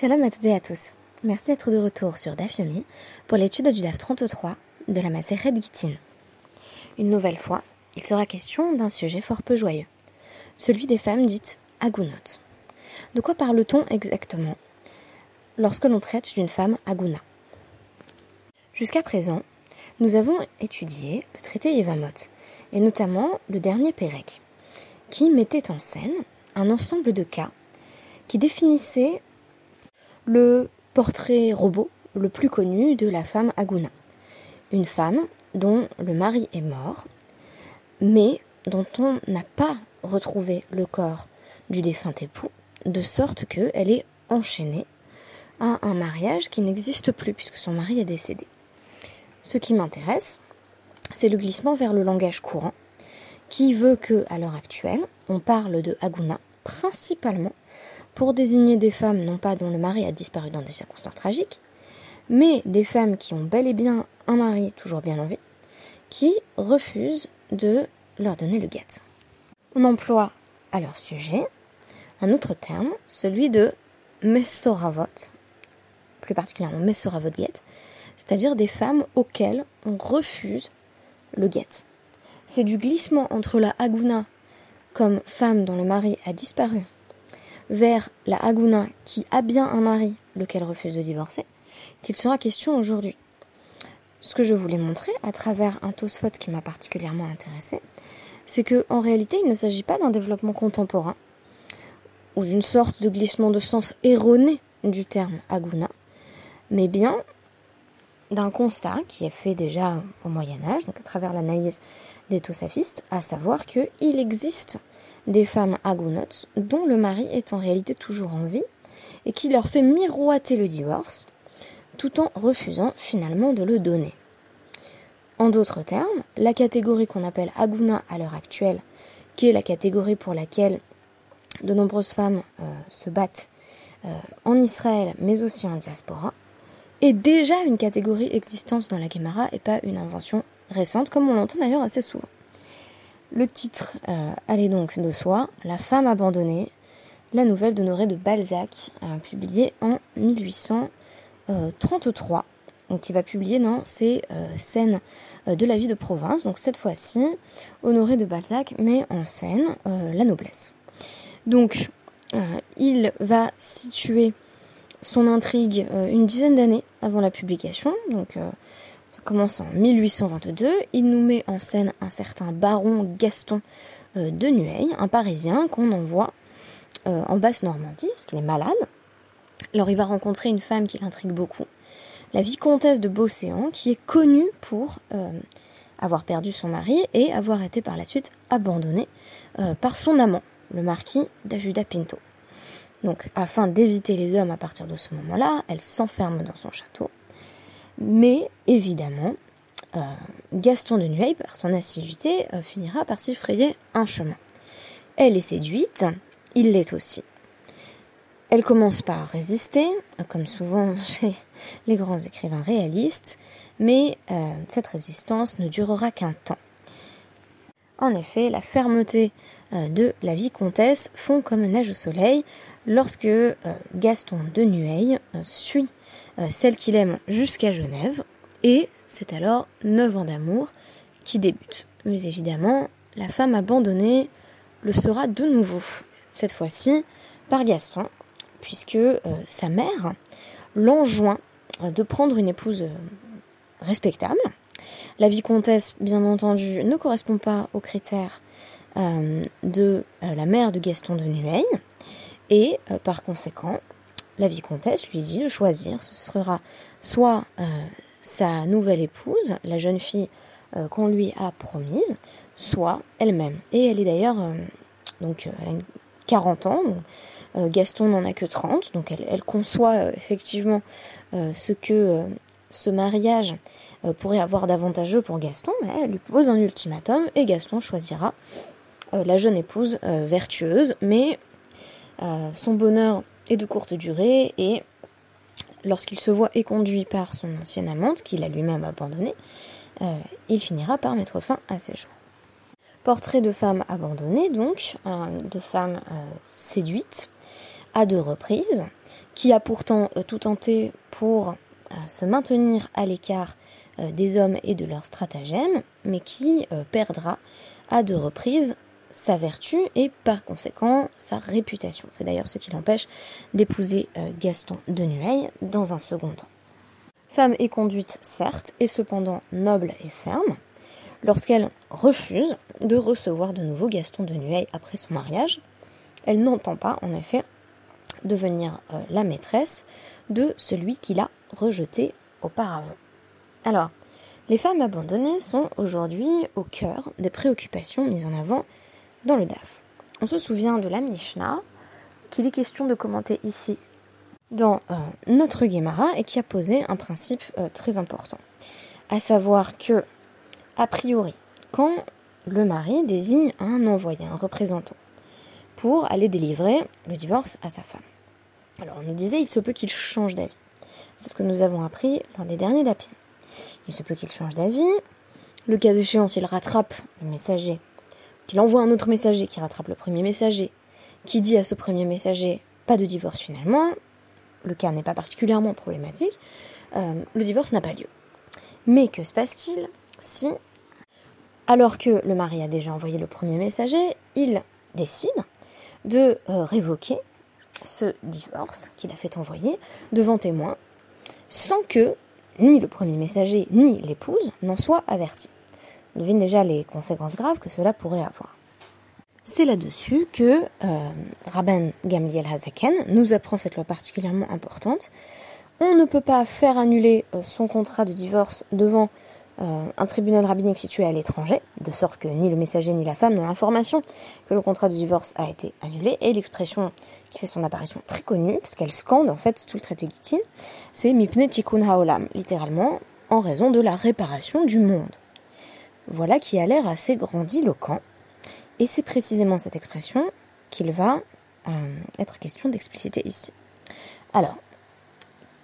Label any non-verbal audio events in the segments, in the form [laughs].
Shalom à toutes et à tous. Merci d'être de retour sur DAF Yomi pour l'étude du DAF 33 de la Maseret Gittin. Une nouvelle fois, il sera question d'un sujet fort peu joyeux, celui des femmes dites agunot. De quoi parle-t-on exactement lorsque l'on traite d'une femme aguna? Jusqu'à présent, nous avons étudié le traité Yevamot, et notamment le dernier Pérec, qui mettait en scène un ensemble de cas qui définissait le portrait robot le plus connu de la femme Aguna. Une femme dont le mari est mort, mais dont on n'a pas retrouvé le corps du défunt époux, de sorte qu'elle est enchaînée à un mariage qui n'existe plus puisque son mari est décédé. Ce qui m'intéresse, c'est le glissement vers le langage courant, qui veut que, à l'heure actuelle, on parle de Aguna principalement pour désigner des femmes non pas dont le mari a disparu dans des circonstances tragiques, mais des femmes qui ont bel et bien un mari toujours bien en vie, qui refusent de leur donner le guet. On emploie à leur sujet un autre terme, celui de messoravot, plus particulièrement messoravot get, c'est-à-dire des femmes auxquelles on refuse le guet. C'est du glissement entre la aguna comme femme dont le mari a disparu vers la Aguna qui a bien un mari, lequel refuse de divorcer, qu'il sera question aujourd'hui. Ce que je voulais montrer à travers un Tosfot qui m'a particulièrement intéressé, c'est que en réalité, il ne s'agit pas d'un développement contemporain ou d'une sorte de glissement de sens erroné du terme Aguna, mais bien d'un constat qui est fait déjà au Moyen Âge, donc à travers l'analyse des Tosafistes, à savoir qu'il existe des femmes agonotes dont le mari est en réalité toujours en vie et qui leur fait miroiter le divorce tout en refusant finalement de le donner. En d'autres termes, la catégorie qu'on appelle aguna à l'heure actuelle, qui est la catégorie pour laquelle de nombreuses femmes euh, se battent euh, en Israël mais aussi en diaspora, est déjà une catégorie existante dans la Gemara et pas une invention récente comme on l'entend d'ailleurs assez souvent. Le titre euh, allait donc de soi, La femme abandonnée, la nouvelle d'Honoré de Balzac, euh, publiée en 1833, donc qui va publier dans ses euh, scènes de la vie de province. Donc cette fois-ci, Honoré de Balzac met en scène la noblesse. Donc il va situer son intrigue une dizaine d'années avant la publication, donc commence en 1822. Il nous met en scène un certain baron Gaston euh, de Nueil, un Parisien qu'on envoie euh, en Basse-Normandie, parce qu'il est malade. Alors il va rencontrer une femme qui l'intrigue beaucoup, la vicomtesse de Beauséant, qui est connue pour euh, avoir perdu son mari et avoir été par la suite abandonnée par son amant, le marquis d'Ajuda Pinto. Donc, afin d'éviter les hommes à partir de ce moment-là, elle s'enferme dans son château mais évidemment, euh, Gaston de Nueil, par son assiduité, euh, finira par s'y frayer un chemin. Elle est séduite, il l'est aussi. Elle commence par résister, comme souvent [laughs] chez les grands écrivains réalistes, mais euh, cette résistance ne durera qu'un temps. En effet, la fermeté de la vicomtesse fond comme neige au soleil lorsque Gaston de Nueil suit euh, celle qu'il aime jusqu'à Genève, et c'est alors neuf ans d'amour qui débutent. Mais évidemment, la femme abandonnée le sera de nouveau, cette fois-ci par Gaston, puisque euh, sa mère l'enjoint euh, de prendre une épouse respectable. La vicomtesse, bien entendu, ne correspond pas aux critères de la mère de Gaston de Nueil, et par conséquent, la vicomtesse lui dit de choisir. Ce sera soit euh, sa nouvelle épouse, la jeune fille euh, qu'on lui a promise, soit elle-même. Et elle est d'ailleurs, euh, donc elle a 40 ans, Gaston n'en a que 30, donc elle, conçoit effectivement ce que ce mariage pourrait avoir d'avantageux pour Gaston, mais elle lui pose un ultimatum et Gaston choisira la jeune épouse vertueuse, mais son bonheur est de courte durée et lorsqu'il se voit éconduit par son ancienne amante, qu'il a lui-même abandonnée, euh, il finira par mettre fin à ses jours. Portrait de femme abandonnée, donc, de femme euh, séduite, à deux reprises, qui a pourtant tout tenté pour se maintenir à l'écart des hommes et de leurs stratagèmes, mais qui perdra à deux reprises sa vertu et par conséquent sa réputation. C'est d'ailleurs ce qui l'empêche d'épouser euh, Gaston de Nueil dans un second temps. Femme et conduite certes, et cependant noble et ferme, lorsqu'elle refuse de recevoir de nouveau Gaston de Nueil après son mariage, elle n'entend pas en effet devenir euh, la maîtresse de celui qui l'a rejeté auparavant. Alors, les femmes abandonnées sont aujourd'hui au cœur des préoccupations mises en avant le DAF. On se souvient de la Mishnah qu'il est question de commenter ici dans euh, notre Gemara et qui a posé un principe euh, très important. À savoir que, a priori, quand le mari désigne un envoyé, un représentant, pour aller délivrer le divorce à sa femme. Alors on nous disait, il se peut qu'il change d'avis. C'est ce que nous avons appris lors des derniers DAPI. Il se peut qu'il change d'avis. Le cas échéant, s'il rattrape le messager qu'il envoie un autre messager qui rattrape le premier messager, qui dit à ce premier messager pas de divorce finalement, le cas n'est pas particulièrement problématique, euh, le divorce n'a pas lieu. Mais que se passe-t-il si, alors que le mari a déjà envoyé le premier messager, il décide de euh, révoquer ce divorce qu'il a fait envoyer devant témoin, sans que ni le premier messager ni l'épouse n'en soient avertis? Devine déjà les conséquences graves que cela pourrait avoir. C'est là-dessus que euh, Rabban Gamliel Hazaken nous apprend cette loi particulièrement importante. On ne peut pas faire annuler euh, son contrat de divorce devant euh, un tribunal rabbinique situé à l'étranger, de sorte que ni le messager ni la femme n'ont l'information que le contrat de divorce a été annulé. Et l'expression qui fait son apparition très connue, parce qu'elle scande en fait tout le traité Gittin, c'est Mipne Tikkun Haolam, littéralement en raison de la réparation du monde. Voilà qui a l'air assez grandiloquent. Et c'est précisément cette expression qu'il va euh, être question d'expliciter ici. Alors,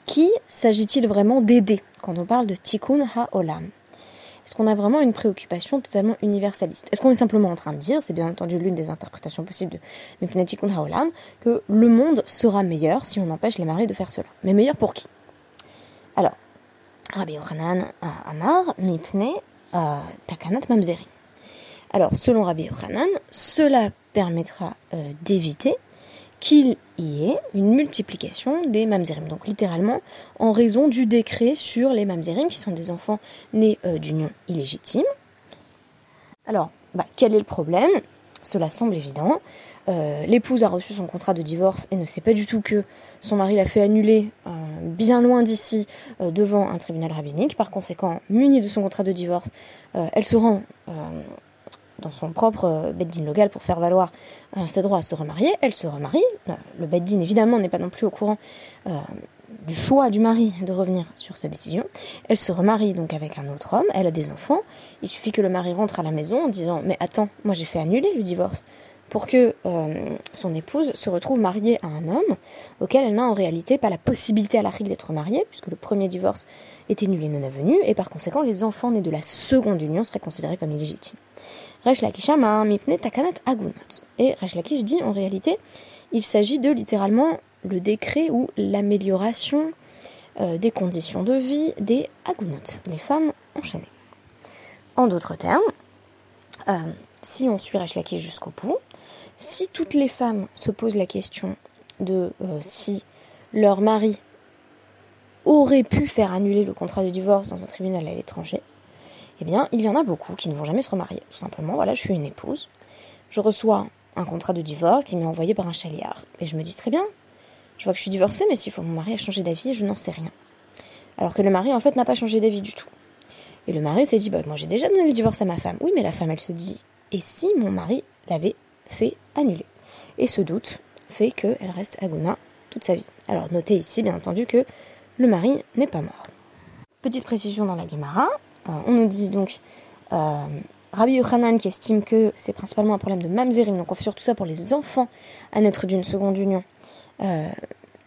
qui s'agit-il vraiment d'aider quand on parle de tikkun ha-olam? Est-ce qu'on a vraiment une préoccupation totalement universaliste? Est-ce qu'on est simplement en train de dire, c'est bien entendu l'une des interprétations possibles de tikkun ha-olam, que le monde sera meilleur si on empêche les maris de faire cela? Mais meilleur pour qui? Alors, Rabbi Yochanan Amar, Mipne Takanat Mamzeri. Alors, selon Rabbi Yochanan, cela permettra euh, d'éviter qu'il y ait une multiplication des mamzerim. Donc littéralement, en raison du décret sur les mamzerim, qui sont des enfants nés euh, d'union illégitime. Alors, bah, quel est le problème? Cela semble évident. Euh, l'épouse a reçu son contrat de divorce et ne sait pas du tout que son mari l'a fait annuler euh, bien loin d'ici euh, devant un tribunal rabbinique. Par conséquent, munie de son contrat de divorce, elle se rend dans son propre beddin local pour faire valoir ses droits à se remarier. Elle se remarie. Le beddin, évidemment, n'est pas non plus au courant du choix du mari de revenir sur sa décision. Elle se remarie donc avec un autre homme, elle a des enfants. Il suffit que le mari rentre à la maison en disant Mais attends, moi j'ai fait annuler le divorce pour que euh, son épouse se retrouve mariée à un homme auquel elle n'a en réalité pas la possibilité à la d'être mariée, puisque le premier divorce était nul et non avenu, et par conséquent les enfants nés de la seconde union seraient considérés comme illégitimes. Resh Lakish mipne takanat agunot. Et Resh Lakish dit en réalité, il s'agit de littéralement le décret ou l'amélioration euh, des conditions de vie des agunot, les femmes enchaînées. En d'autres termes, euh, si on suit Resh Lakish jusqu'au bout, si toutes les femmes se posent la question de euh, si leur mari aurait pu faire annuler le contrat de divorce dans un tribunal à l'étranger, eh bien, il y en a beaucoup qui ne vont jamais se remarier. Tout simplement, voilà, je suis une épouse, je reçois un contrat de divorce qui m'est envoyé par un chaliard. Et je me dis très bien, je vois que je suis divorcée, mais s'il faut mon mari a changé d'avis, je n'en sais rien. Alors que le mari, en fait, n'a pas changé d'avis du tout. Et le mari s'est dit, bah, moi j'ai déjà donné le divorce à ma femme. Oui, mais la femme, elle se dit, et si mon mari l'avait fait annuler. Et ce doute fait qu'elle reste Aguna toute sa vie. Alors notez ici bien entendu que le mari n'est pas mort. Petite précision dans la Gemara, euh, on nous dit donc euh, Rabbi Yochanan qui estime que c'est principalement un problème de mamzerim, donc on fait surtout ça pour les enfants à naître d'une seconde union. Euh,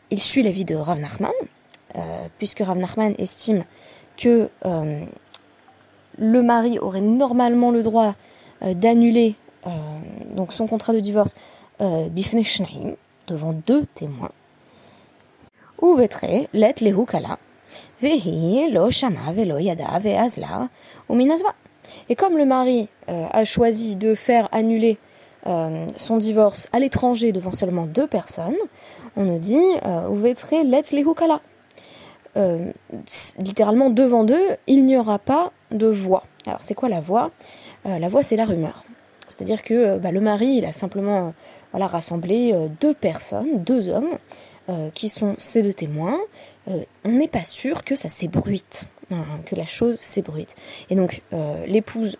il suit l'avis de Rav Nachman, puisque Rav Nachman estime que le mari aurait normalement le droit d'annuler euh, donc son contrat de divorce euh, Bifne devant deux témoins. Ou vetre let lehu kala, vehi lo shama velo yada ve'azla ou minasva. Et comme le mari euh, a choisi de faire annuler euh, son divorce à l'étranger devant seulement deux personnes, on nous dit euh, vetre let lehu kala. Euh, littéralement devant deux, il n'y aura pas de voix. Alors c'est quoi la voix? Euh, La voix c'est la rumeur. C'est-à-dire que euh, bah, le mari, il a simplement voilà, rassemblé deux personnes, deux hommes, qui sont ces deux témoins. on n'est pas sûr que ça s'ébruite, hein, que la chose s'ébruite. Et donc l'épouse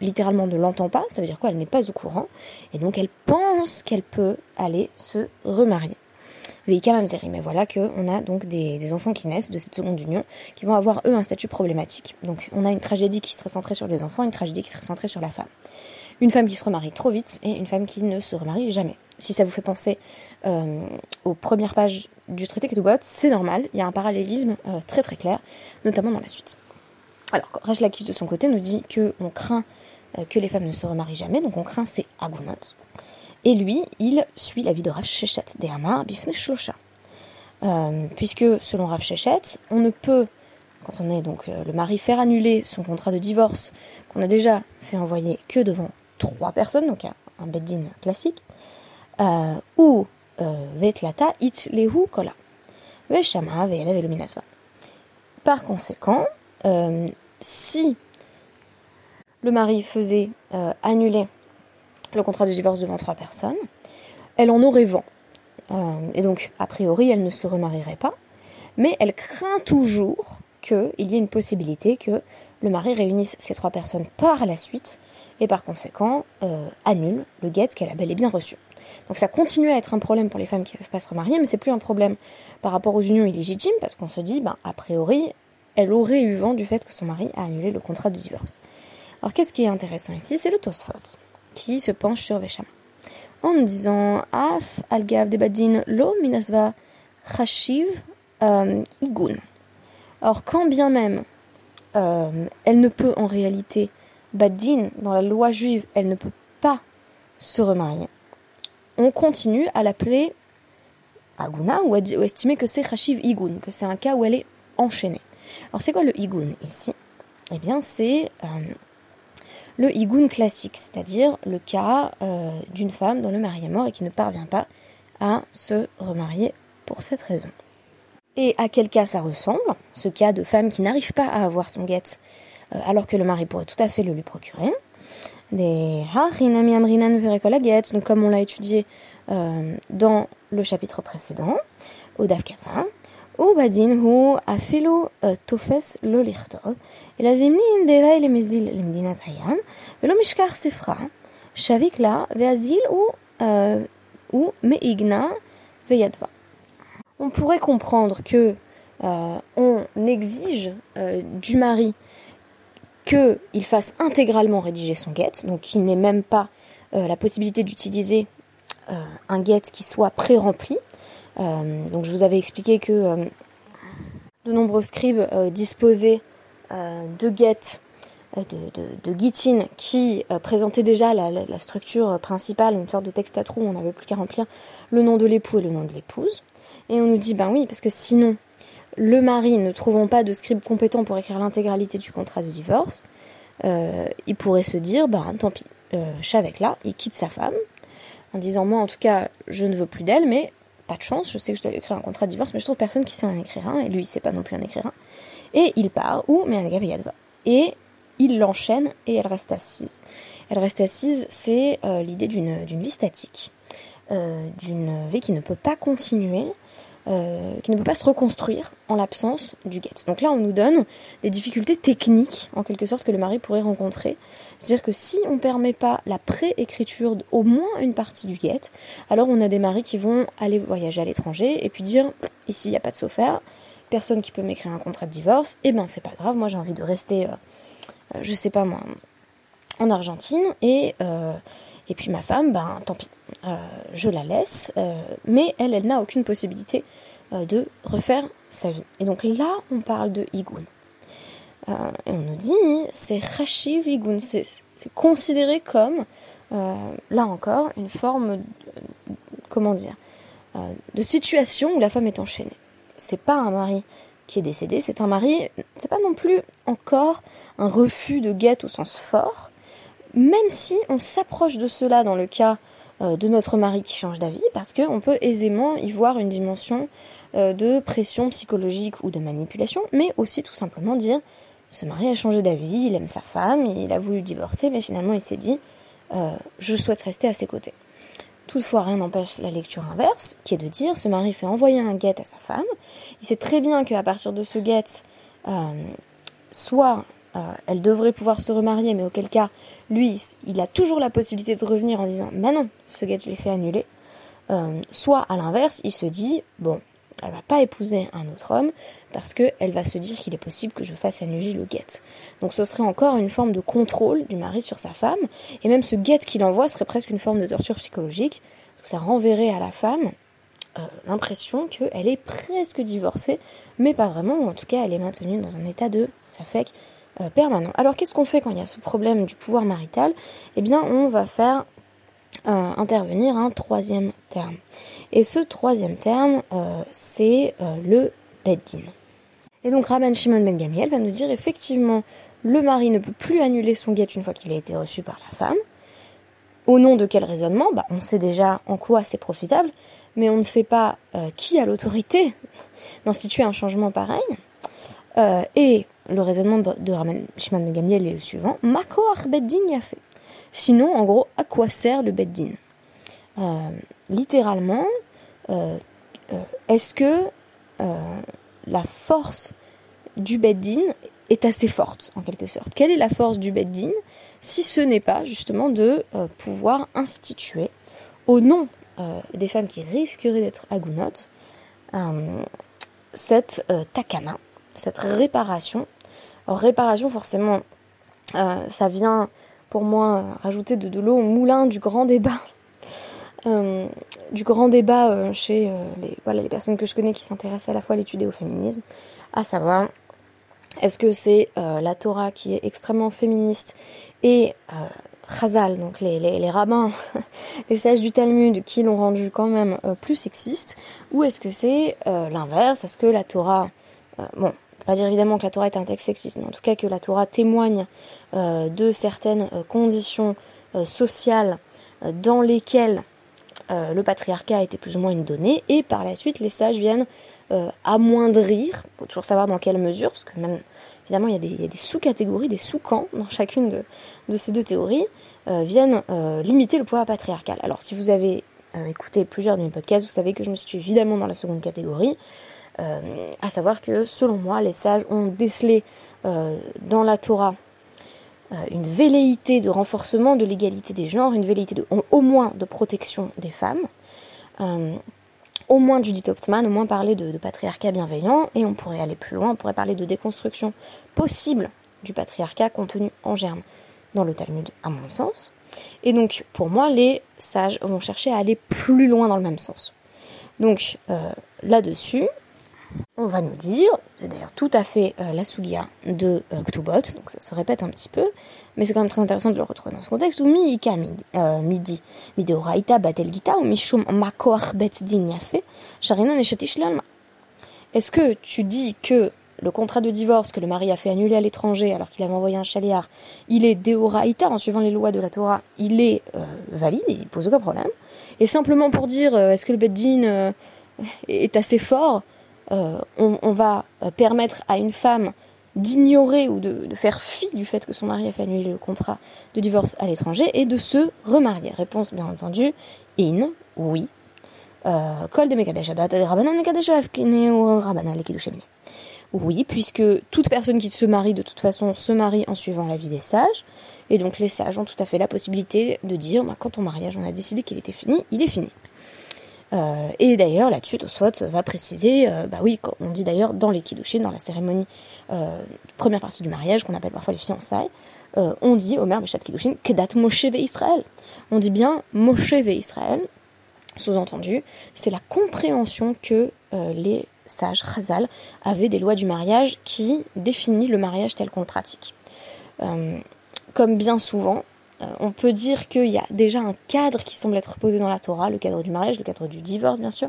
littéralement ne l'entend pas, ça veut dire quoi? Elle n'est pas au courant, et donc elle pense qu'elle peut aller se remarier. Mais voilà qu'on a donc des, enfants qui naissent de cette seconde union qui vont avoir eux un statut problématique. Donc on a une tragédie qui serait centrée sur les enfants, une tragédie qui serait centrée sur la femme. Une femme qui se remarie trop vite et une femme qui ne se remarie jamais. Si ça vous fait penser euh, aux premières pages du traité Ketubot, c'est normal, il y a un parallélisme euh, très très clair, notamment dans la suite. Alors, Rach Lakish de son côté nous dit qu'on craint euh, que les femmes ne se remarient jamais, donc on craint ces agunot. Et lui, il suit la vie de Rav Shechet, des Bifne Shlosha. Euh, puisque, selon Rav Shechet, on ne peut, quand on est donc le mari, faire annuler son contrat de divorce qu'on a déjà fait envoyer que devant trois personnes, donc un, beddin classique, euh, ou euh, vetlata it lehu kola. Par conséquent, euh, si le mari faisait annuler le contrat de divorce devant trois personnes, elle en aurait vent. Et donc, a priori, elle ne se remarierait pas, mais elle craint toujours qu'il y ait une possibilité que le mari réunisse ces trois personnes par la suite et par conséquent euh, annule le guet qu'elle a bel et bien reçu. Donc ça continue à être un problème pour les femmes qui ne peuvent pas se remarier, mais c'est plus un problème par rapport aux unions illégitimes parce qu'on se dit, ben, a priori, elle aurait eu vent du fait que son mari a annulé le contrat de divorce. Alors qu'est-ce qui est intéressant ici? C'est le Tosfot qui se penche sur Vesham. En disant Af al-gav de badin lo minasva chashiv euh, igun. Or, quand bien même euh, elle ne peut en réalité, badin, dans la loi juive, elle ne peut pas se remarier, on continue à l'appeler aguna ou, à, estimer que c'est chashiv igun, que c'est un cas où elle est enchaînée. Alors, c'est quoi le igun ici? Eh bien, c'est euh, le higoun classique, c'est-à-dire le cas euh, d'une femme dont le mari est mort et qui ne parvient pas à se remarier pour cette raison. Et à quel cas ça ressemble? Ce cas de femme qui n'arrive pas à avoir son guet euh, euh, alors que le mari pourrait tout à fait le lui procurer. Des donc comme on l'a étudié euh, dans le chapitre précédent, au Daf ou badin hu afilu euh, tofes lo lichtov, il a zimnin devay le mezil le mdinat hayan, velo mishkar sifra, shavik la veazil ou euh, ou meigna veyadva. On pourrait comprendre que euh, on exige euh, du mari qu'il fasse intégralement rédiger son guet, donc qu'il n'ait même pas euh, la possibilité d'utiliser euh, un guet qui soit pré-rempli, euh, donc je vous avais expliqué que de nombreux scribes disposaient de guettes de, de, qui présentaient déjà la, structure principale, une sorte de texte à trous, on n'avait plus qu'à remplir le nom de l'époux et le nom de l'épouse. Et on nous dit, ben oui, parce que sinon, le mari, ne trouvant pas de scribe compétent pour écrire l'intégralité du contrat de divorce, il pourrait se dire, ben tant pis, euh, là, il quitte sa femme, en disant, moi en tout cas, je ne veux plus d'elle, mais pas de chance, je sais que je dois lui écrire un contrat de divorce, mais je trouve personne qui sait en écrire un, et lui, il sait pas non plus en écrire un. Et il part, ou mais Et il l'enchaîne et elle reste assise. Elle reste assise, c'est euh, l'idée d'une vie statique, euh, d'une vie qui ne peut pas continuer, euh, qui ne peut pas se reconstruire en l'absence du guet. Donc là, on nous donne des difficultés techniques, en quelque sorte, que le mari pourrait rencontrer. C'est-à-dire que si on ne permet pas la pré-écriture moins une partie du guet, alors on a des maris qui vont aller voyager à l'étranger et puis dire ici, il n'y a pas de faire, personne qui peut m'écrire un contrat de divorce, et eh ben c'est pas grave, moi j'ai envie de rester, euh, je sais pas moi, en Argentine, et, euh, et puis ma femme, ben tant pis, euh, je la laisse, euh, mais elle, elle n'a aucune possibilité euh, de refaire sa vie. Et donc là, on parle de Igun. et on nous dit, c'est Rashiv Igun, c'est considéré comme, là encore, une forme, comment dire, de situation où la femme est enchaînée. C'est pas un mari qui est décédé, c'est un mari, c'est pas non plus encore un refus de guette au sens fort, même si on s'approche de cela dans le cas euh, de notre mari qui change d'avis, parce qu'on peut aisément y voir une dimension euh, de pression psychologique ou de manipulation, mais aussi tout simplement dire ce mari a changé d'avis, il aime sa femme, il a voulu divorcer, mais finalement il s'est dit euh, je souhaite rester à ses côtés. Toutefois, rien n'empêche la lecture inverse, qui est de dire ce mari fait envoyer un guet à sa femme. Il sait très bien qu'à partir de ce guet, soit elle devrait pouvoir se remarier, mais auquel cas lui, il a toujours la possibilité de revenir en disant Mais non, ce gars, je l'ai fait annuler. Euh, soit à l'inverse, il se dit Bon, elle va pas épouser un autre homme parce qu'elle va se dire qu'il est possible que je fasse annuler le guet. Donc ce serait encore une forme de contrôle du mari sur sa femme, et même ce guet qu'il envoie serait presque une forme de torture psychologique, parce ça renverrait à la femme euh, l'impression qu'elle est presque divorcée, mais pas vraiment, ou en tout cas elle est maintenue dans un état de ça fait euh, permanent. Alors qu'est-ce qu'on fait quand il y a ce problème du pouvoir marital? Eh bien, on va faire euh, intervenir un troisième terme. Et ce troisième terme, euh, c'est le beddin. Et donc Rabban Shimon Ben Gamiel va nous dire effectivement, le mari ne peut plus annuler son guet une fois qu'il a été reçu par la femme. Au nom de quel raisonnement? Bah, On sait déjà en quoi c'est profitable, mais on ne sait pas qui a l'autorité d'instituer un changement pareil. et le raisonnement de Raman Shimon ben Gamliel est le suivant. Makoach Beddin y a fait. Sinon, en gros, à quoi sert le Beddin? Euh, Littéralement, euh, euh, est-ce que la force du Beddin est assez forte, en quelque sorte? Quelle est la force du Beddin si ce n'est pas justement de pouvoir instituer, au nom des femmes qui risqueraient d'être agunotes, cette takana, cette réparation réparation, forcément, euh, ça vient pour moi rajouter de, l'eau au moulin du grand débat. Euh, du grand débat euh, chez les, voilà, les personnes que je connais qui s'intéressent à la fois à l'étude et au féminisme, à savoir est-ce que c'est la Torah qui est extrêmement féministe et Chazal, donc les, les, rabbins, [laughs] les sages du Talmud qui l'ont rendu quand même plus sexiste, ou est-ce que c'est l'inverse? Est-ce que la Torah, bon, pas dire évidemment que la Torah est un texte sexiste, mais en tout cas que la Torah témoigne euh, de certaines euh, conditions euh, sociales dans lesquelles le patriarcat était plus ou moins une donnée, et par la suite les sages viennent amoindrir, faut toujours savoir dans quelle mesure, parce que même évidemment il y a des, sous-catégories, des sous-camps dans chacune de, de, ces deux théories, viennent limiter le pouvoir patriarcal. Alors si vous avez écouté plusieurs de mes podcasts, vous savez que je me situe évidemment dans la seconde catégorie. Euh, à savoir que selon moi, les sages ont décelé euh, dans la Torah euh, une velléité de renforcement de l'égalité des genres, une velléité de, au moins de protection des femmes, au moins du dit Optman, au moins parler de, patriarcat bienveillant, et on pourrait aller plus loin, on pourrait parler de déconstruction possible du patriarcat contenu en germe dans le Talmud, à mon sens. Et donc, pour moi, les sages vont chercher à aller plus loin dans le même sens. Donc, là-dessus, on va nous dire, c'est d'ailleurs tout à fait euh, la sugia de euh, Ktubot, donc ça se répète un petit peu, mais c'est quand même très intéressant de le retrouver dans ce contexte, où Miika euh, midi, mideoraita batel gita, ou mishum makoach bet din yafe, sharinan Est-ce que tu dis que le contrat de divorce que le mari a fait annuler à l'étranger alors qu'il avait envoyé un chaliard, il est deoraita en suivant les lois de la Torah, il est valide, il pose aucun problème? Et simplement pour dire, est-ce que le beddin est assez fort euh, on, va euh, permettre à une femme d'ignorer ou de, faire fi du fait que son mari a fait annuler le contrat de divorce à l'étranger et de se remarier. Réponse bien entendu, in, oui. Euh, Oui, puisque toute personne qui se marie de toute façon se marie en suivant l'avis des sages. Et donc les sages ont tout à fait la possibilité de dire, bah, quand ton mariage on a décidé qu'il était fini, il est fini. Euh, et d'ailleurs, là-dessus, Tosfot va préciser, euh, bah oui, on dit d'ailleurs dans les Kiddushin, dans la cérémonie, euh, première partie du mariage, qu'on appelle parfois les fiançailles, on dit, Omer Beshat Kiddushin, Kedat Moshe ve Israël. On dit bien Moshe ve Israël, sous-entendu, c'est la compréhension que les sages, Chazal, avaient des lois du mariage qui définit le mariage tel qu'on le pratique. comme bien souvent, on peut dire qu'il y a déjà un cadre qui semble être posé dans la Torah, le cadre du mariage, le cadre du divorce bien sûr,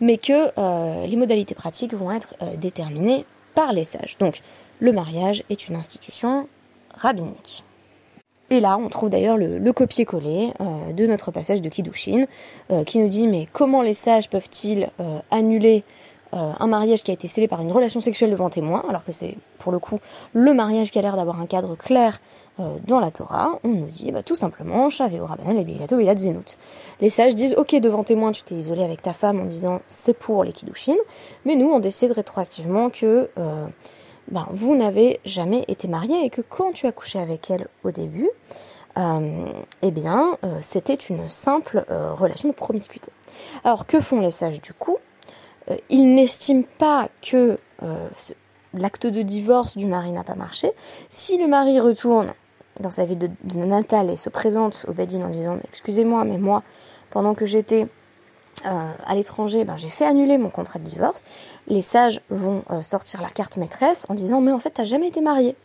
mais que les modalités pratiques vont être déterminées par les sages. Donc le mariage est une institution rabbinique. Et là, on trouve d'ailleurs le, copier-coller euh, de notre passage de Kiddushin, euh, qui nous dit mais comment les sages peuvent-ils euh, annuler un mariage qui a été scellé par une relation sexuelle devant témoin, alors que c'est pour le coup le mariage qui a l'air d'avoir un cadre clair dans la Torah On nous dit bah, tout simplement Shaveo Rabbanan et Zenout. Les sages disent ok devant témoin tu t'es isolé avec ta femme en disant c'est pour les Kiddushin, mais nous on décide rétroactivement que ben, vous n'avez jamais été marié et que quand tu as couché avec elle au début, euh, eh bien, euh, c'était une simple euh, relation de promiscuité. Alors, que font les sages du coup? Ils n'estiment pas que l'acte de divorce du mari n'a pas marché. Si le mari retourne dans sa vie de, de natale et se présente au Bedin en disant Excusez-moi, mais moi, pendant que j'étais euh, à l'étranger, ben, j'ai fait annuler mon contrat de divorce. Les sages vont euh, sortir la carte maîtresse en disant mais en fait t'as jamais été marié.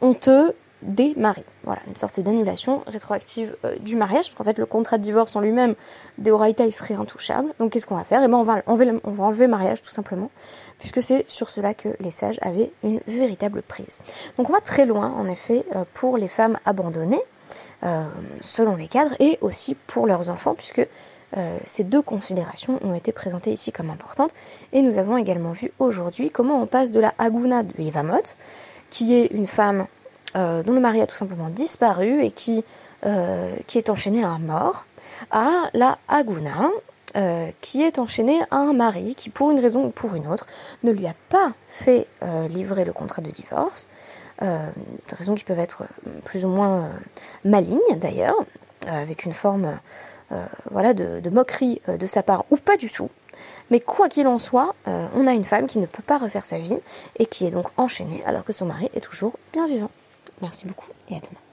On te démarie. Voilà, une sorte d'annulation rétroactive euh, du mariage, parce fait le contrat de divorce en lui-même, Deoraita, il serait intouchable. Donc qu'est-ce qu'on va faire? Eh ben on va enlever le mariage tout simplement, puisque c'est sur cela que les sages avaient une véritable prise. Donc on va très loin en effet pour les femmes abandonnées, selon les cadres, et aussi pour leurs enfants, puisque euh, ces deux considérations ont été présentées ici comme importantes. Et nous avons également vu aujourd'hui comment on passe de la Aguna de Yvamot, qui est une femme euh, dont le mari a tout simplement disparu et qui, euh, est enchaînée à mort, à la Aguna, qui est enchaînée à un mari qui, pour une raison ou pour une autre, ne lui a pas fait livrer le contrat de divorce. des raisons qui peuvent être plus ou moins malignes d'ailleurs, avec une forme euh, voilà, de, moquerie euh, de sa part ou pas du tout. Mais quoi qu'il en soit, euh, on a une femme qui ne peut pas refaire sa vie et qui est donc enchaînée alors que son mari est toujours bien vivant. Merci beaucoup et à demain.